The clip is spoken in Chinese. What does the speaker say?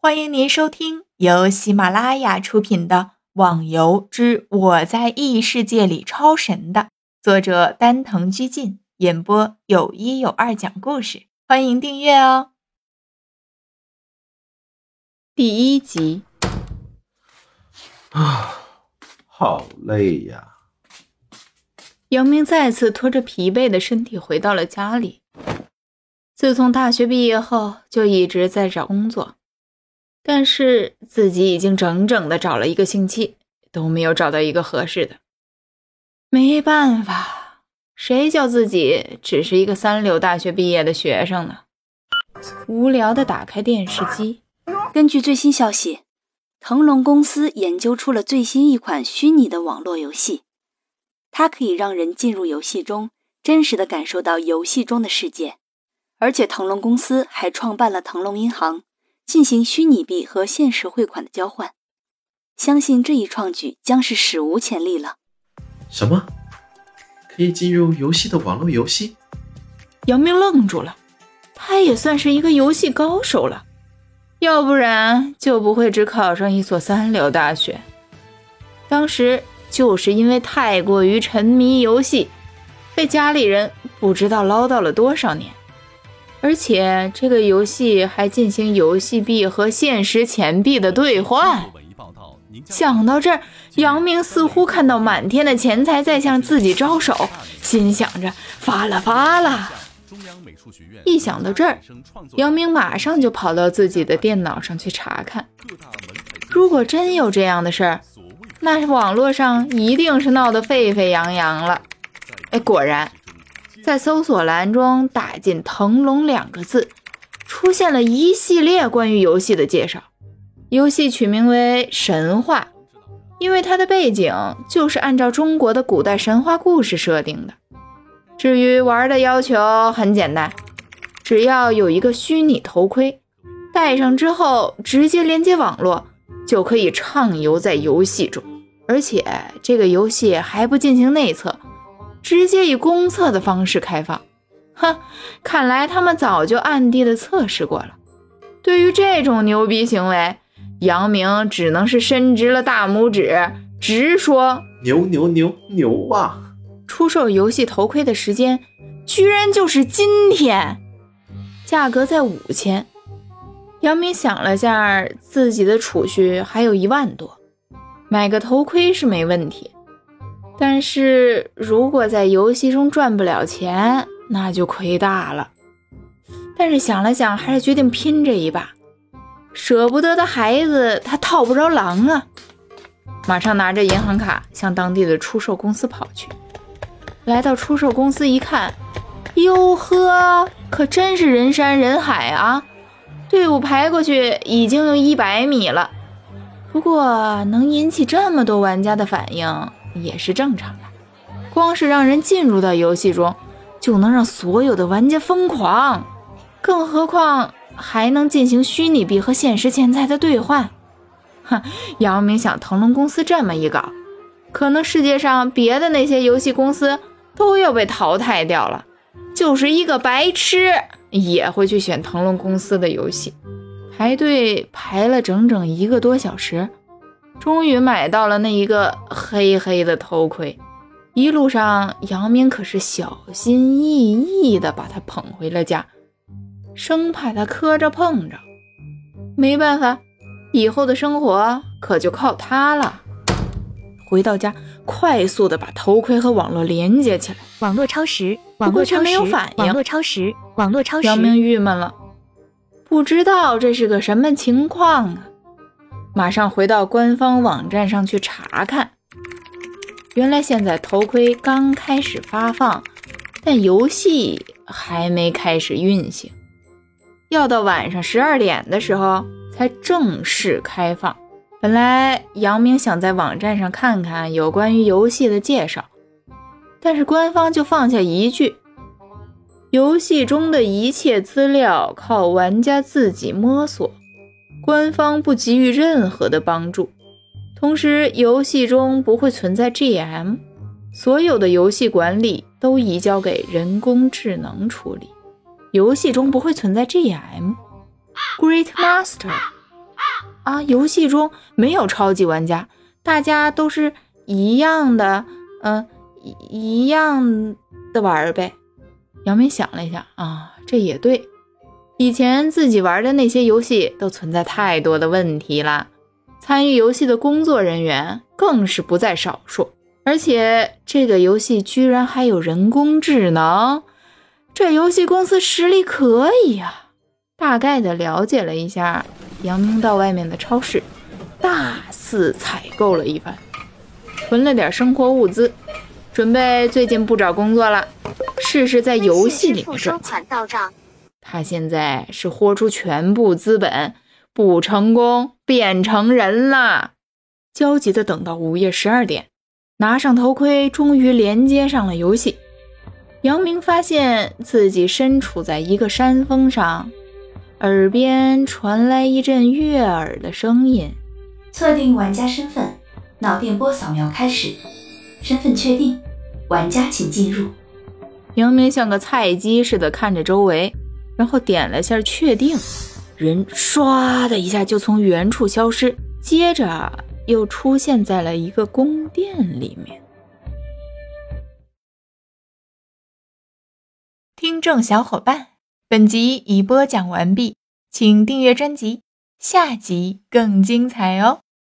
欢迎您收听由喜马拉雅出品的《网游之我在异世界里超神》的作者丹藤居进演播，有一有二讲故事。欢迎订阅哦。第一集啊，好累呀！姚明再次拖着疲惫的身体回到了家里。自从大学毕业后，就一直在找工作。但是自己已经整整的找了一个星期，都没有找到一个合适的。没办法，谁叫自己只是一个三流大学毕业的学生呢？无聊的打开电视机。根据最新消息，腾龙公司研究出了最新一款虚拟的网络游戏，它可以让人进入游戏中，真实的感受到游戏中的世界。而且腾龙公司还创办了腾龙银行。进行虚拟币和现实汇款的交换，相信这一创举将是史无前例了。什么？可以进入游戏的网络游戏？杨明愣住了，他也算是一个游戏高手了，要不然就不会只考上一所三流大学。当时就是因为太过于沉迷游戏，被家里人不知道唠叨了多少年。而且这个游戏还进行游戏币和现实钱币的兑换。想到这儿，杨明似乎看到满天的钱财在向自己招手，心想着发了发了。一想到这儿，杨明马上就跑到自己的电脑上去查看。如果真有这样的事儿，那网络上一定是闹得沸沸扬扬了。哎，果然。在搜索栏中打进“腾龙”两个字，出现了一系列关于游戏的介绍。游戏取名为《神话》，因为它的背景就是按照中国的古代神话故事设定的。至于玩的要求很简单，只要有一个虚拟头盔，戴上之后直接连接网络，就可以畅游在游戏中。而且这个游戏还不进行内测。直接以公测的方式开放，哼，看来他们早就暗地的测试过了。对于这种牛逼行为，杨明只能是伸直了大拇指，直说牛牛牛牛啊！出售游戏头盔的时间居然就是今天，价格在五千。杨明想了下，自己的储蓄还有一万多，买个头盔是没问题。但是如果在游戏中赚不了钱，那就亏大了。但是想了想，还是决定拼这一把。舍不得的孩子，他套不着狼啊！马上拿着银行卡向当地的出售公司跑去。来到出售公司一看，哟呵，可真是人山人海啊！队伍排过去已经有一百米了。不过能引起这么多玩家的反应。也是正常的，光是让人进入到游戏中，就能让所有的玩家疯狂，更何况还能进行虚拟币和现实钱财的兑换。哼，姚明想，腾龙公司这么一搞，可能世界上别的那些游戏公司都要被淘汰掉了，就是一个白痴也会去选腾龙公司的游戏。排队排了整整一个多小时。终于买到了那一个黑黑的头盔，一路上杨明可是小心翼翼地把它捧回了家，生怕它磕着碰着。没办法，以后的生活可就靠它了。回到家，快速地把头盔和网络连接起来，网络超时，网络却没有反应。网络超时，网络超时。杨明郁闷了，不知道这是个什么情况啊。马上回到官方网站上去查看，原来现在头盔刚开始发放，但游戏还没开始运行，要到晚上十二点的时候才正式开放。本来杨明想在网站上看看有关于游戏的介绍，但是官方就放下一句：“游戏中的一切资料靠玩家自己摸索。”官方不给予任何的帮助，同时游戏中不会存在 GM，所有的游戏管理都移交给人工智能处理。游戏中不会存在 GM，Great Master，啊，游戏中没有超级玩家，大家都是一样的，嗯，一一样的玩呗。杨明想了一下，啊，这也对。以前自己玩的那些游戏都存在太多的问题了，参与游戏的工作人员更是不在少数。而且这个游戏居然还有人工智能，这游戏公司实力可以呀！大概的了解了一下，杨明到外面的超市大肆采购了一番，囤了点生活物资，准备最近不找工作了，试试在游戏里面赚钱。他现在是豁出全部资本，不成功变成人了。焦急地等到午夜十二点，拿上头盔，终于连接上了游戏。杨明发现自己身处在一个山峰上，耳边传来一阵悦耳的声音：“测定玩家身份，脑电波扫描开始，身份确定，玩家请进入。”杨明像个菜鸡似的看着周围。然后点了下确定，人唰的一下就从原处消失，接着又出现在了一个宫殿里面。听众小伙伴，本集已播讲完毕，请订阅专辑，下集更精彩哦。